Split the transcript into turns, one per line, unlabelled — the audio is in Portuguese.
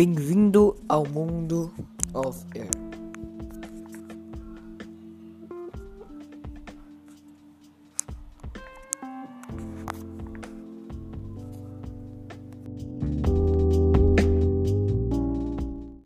Bem-vindo ao mundo of air.